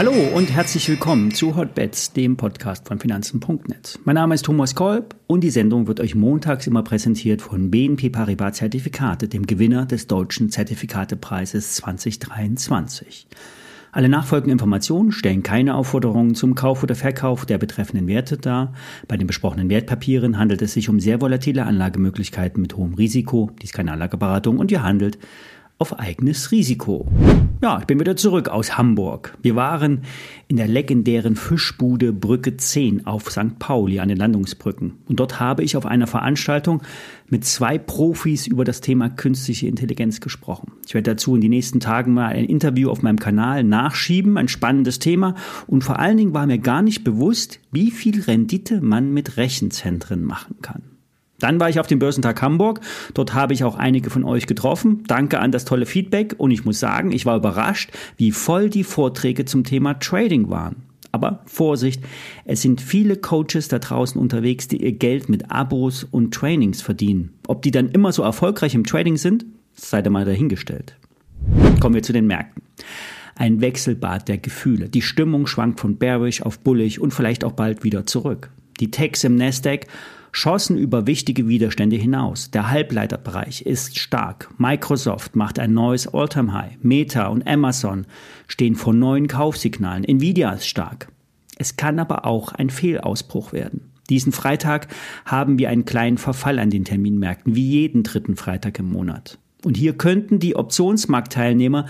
Hallo und herzlich willkommen zu Hotbets, dem Podcast von Finanzen.net. Mein Name ist Thomas Kolb und die Sendung wird euch montags immer präsentiert von BNP Paribas Zertifikate, dem Gewinner des deutschen Zertifikatepreises 2023. Alle nachfolgenden Informationen stellen keine Aufforderungen zum Kauf oder Verkauf der betreffenden Werte dar. Bei den besprochenen Wertpapieren handelt es sich um sehr volatile Anlagemöglichkeiten mit hohem Risiko. Dies ist keine Anlageberatung und ihr handelt auf eigenes Risiko. Ja, ich bin wieder zurück aus Hamburg. Wir waren in der legendären Fischbude Brücke 10 auf St. Pauli an den Landungsbrücken. Und dort habe ich auf einer Veranstaltung mit zwei Profis über das Thema künstliche Intelligenz gesprochen. Ich werde dazu in den nächsten Tagen mal ein Interview auf meinem Kanal nachschieben, ein spannendes Thema. Und vor allen Dingen war mir gar nicht bewusst, wie viel Rendite man mit Rechenzentren machen kann. Dann war ich auf dem Börsentag Hamburg. Dort habe ich auch einige von euch getroffen. Danke an das tolle Feedback. Und ich muss sagen, ich war überrascht, wie voll die Vorträge zum Thema Trading waren. Aber Vorsicht, es sind viele Coaches da draußen unterwegs, die ihr Geld mit Abos und Trainings verdienen. Ob die dann immer so erfolgreich im Trading sind, sei da mal dahingestellt. Kommen wir zu den Märkten. Ein Wechselbad der Gefühle. Die Stimmung schwankt von bearish auf bullig und vielleicht auch bald wieder zurück. Die Techs im Nasdaq schossen über wichtige Widerstände hinaus. Der Halbleiterbereich ist stark. Microsoft macht ein neues Alltime high Meta und Amazon stehen vor neuen Kaufsignalen. Nvidia ist stark. Es kann aber auch ein Fehlausbruch werden. Diesen Freitag haben wir einen kleinen Verfall an den Terminmärkten, wie jeden dritten Freitag im Monat. Und hier könnten die Optionsmarktteilnehmer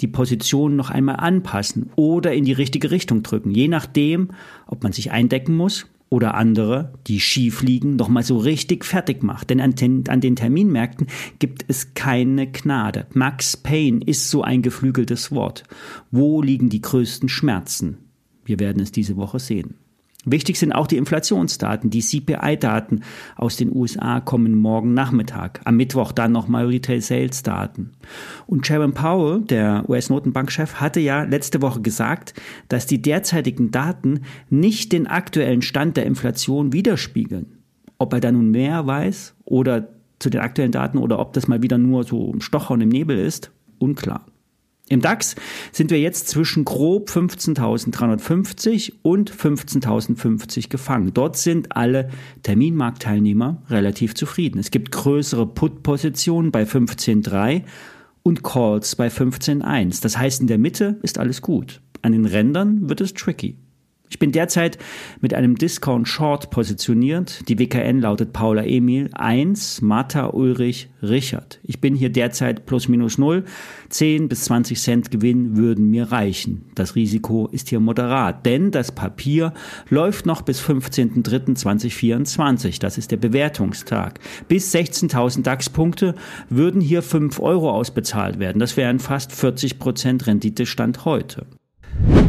die Position noch einmal anpassen oder in die richtige Richtung drücken, je nachdem, ob man sich eindecken muss oder andere, die schief liegen, noch mal so richtig fertig macht. Denn an den, an den Terminmärkten gibt es keine Gnade. Max Payne ist so ein geflügeltes Wort. Wo liegen die größten Schmerzen? Wir werden es diese Woche sehen. Wichtig sind auch die Inflationsdaten. Die CPI-Daten aus den USA kommen morgen Nachmittag. Am Mittwoch dann nochmal Retail-Sales-Daten. Und Sharon Powell, der US-Notenbankchef, hatte ja letzte Woche gesagt, dass die derzeitigen Daten nicht den aktuellen Stand der Inflation widerspiegeln. Ob er da nun mehr weiß oder zu den aktuellen Daten oder ob das mal wieder nur so ein Stochern im Nebel ist, unklar. Im DAX sind wir jetzt zwischen grob 15.350 und 15.050 gefangen. Dort sind alle Terminmarktteilnehmer relativ zufrieden. Es gibt größere Put-Positionen bei 15.3 und Calls bei 15.1. Das heißt, in der Mitte ist alles gut. An den Rändern wird es tricky. Ich bin derzeit mit einem Discount Short positioniert. Die WKN lautet Paula Emil 1, Martha Ulrich Richard. Ich bin hier derzeit plus minus null. 10 bis 20 Cent Gewinn würden mir reichen. Das Risiko ist hier moderat, denn das Papier läuft noch bis 15.03.2024. Das ist der Bewertungstag. Bis 16.000 DAX-Punkte würden hier 5 Euro ausbezahlt werden. Das wären fast 40 Prozent Renditestand heute.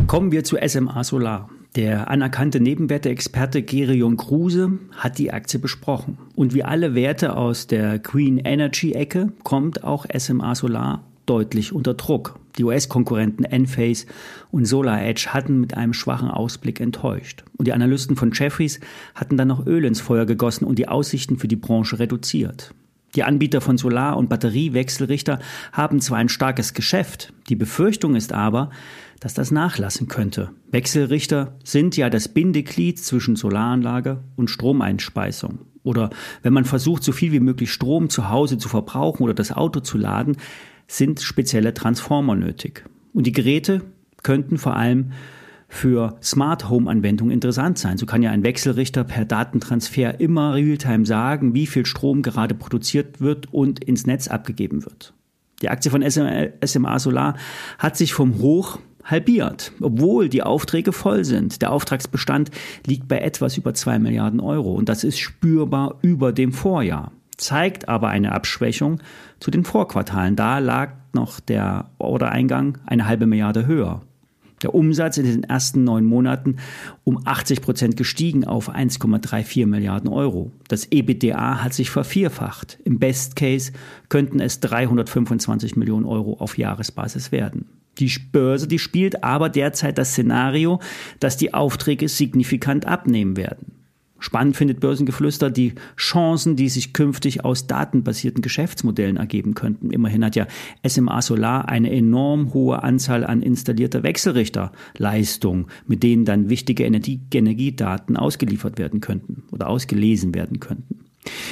Kommen wir zu SMA Solar. Der anerkannte Nebenwerteexperte Gerion Kruse hat die Aktie besprochen. Und wie alle Werte aus der Green Energy Ecke kommt auch SMA Solar deutlich unter Druck. Die US-Konkurrenten Enphase und Solar Edge hatten mit einem schwachen Ausblick enttäuscht. Und die Analysten von Jeffries hatten dann noch Öl ins Feuer gegossen und die Aussichten für die Branche reduziert. Die Anbieter von Solar- und Batteriewechselrichter haben zwar ein starkes Geschäft, die Befürchtung ist aber, dass das nachlassen könnte. Wechselrichter sind ja das Bindeglied zwischen Solaranlage und Stromeinspeisung. Oder wenn man versucht, so viel wie möglich Strom zu Hause zu verbrauchen oder das Auto zu laden, sind spezielle Transformer nötig. Und die Geräte könnten vor allem für Smart Home Anwendungen interessant sein. So kann ja ein Wechselrichter per Datentransfer immer realtime sagen, wie viel Strom gerade produziert wird und ins Netz abgegeben wird. Die Aktie von SMA Solar hat sich vom Hoch halbiert, obwohl die Aufträge voll sind. Der Auftragsbestand liegt bei etwas über zwei Milliarden Euro und das ist spürbar über dem Vorjahr. Zeigt aber eine Abschwächung zu den Vorquartalen. Da lag noch der Ordereingang eine halbe Milliarde höher. Der Umsatz in den ersten neun Monaten um 80 Prozent gestiegen auf 1,34 Milliarden Euro. Das EBITDA hat sich vervierfacht. Im Best Case könnten es 325 Millionen Euro auf Jahresbasis werden. Die Börse, die spielt aber derzeit das Szenario, dass die Aufträge signifikant abnehmen werden. Spannend findet Börsengeflüster die Chancen, die sich künftig aus datenbasierten Geschäftsmodellen ergeben könnten. Immerhin hat ja SMA Solar eine enorm hohe Anzahl an installierter Wechselrichterleistung, mit denen dann wichtige Energie Energiedaten ausgeliefert werden könnten oder ausgelesen werden könnten.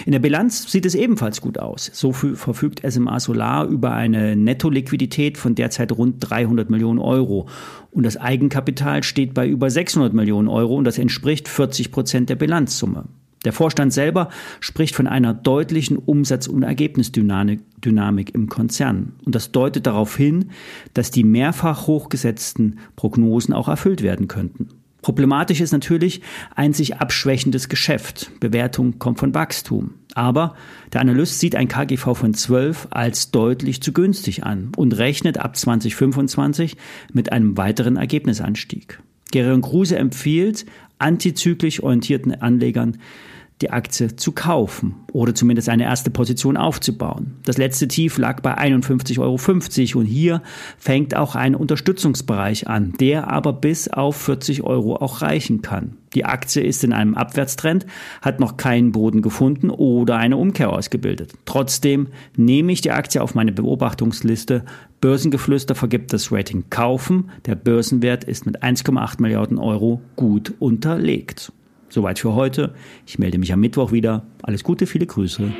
In der Bilanz sieht es ebenfalls gut aus. So verfügt SMA Solar über eine Nettoliquidität von derzeit rund 300 Millionen Euro. Und das Eigenkapital steht bei über 600 Millionen Euro und das entspricht 40 Prozent der Bilanzsumme. Der Vorstand selber spricht von einer deutlichen Umsatz- und Ergebnisdynamik im Konzern. Und das deutet darauf hin, dass die mehrfach hochgesetzten Prognosen auch erfüllt werden könnten. Problematisch ist natürlich ein sich abschwächendes Geschäft. Bewertung kommt von Wachstum. Aber der Analyst sieht ein KGV von 12 als deutlich zu günstig an und rechnet ab 2025 mit einem weiteren Ergebnisanstieg. Gerion Kruse empfiehlt antizyklisch orientierten Anlegern die Aktie zu kaufen oder zumindest eine erste Position aufzubauen. Das letzte Tief lag bei 51,50 Euro und hier fängt auch ein Unterstützungsbereich an, der aber bis auf 40 Euro auch reichen kann. Die Aktie ist in einem Abwärtstrend, hat noch keinen Boden gefunden oder eine Umkehr ausgebildet. Trotzdem nehme ich die Aktie auf meine Beobachtungsliste. Börsengeflüster vergibt das Rating kaufen. Der Börsenwert ist mit 1,8 Milliarden Euro gut unterlegt. Soweit für heute. Ich melde mich am Mittwoch wieder. Alles Gute, viele Grüße.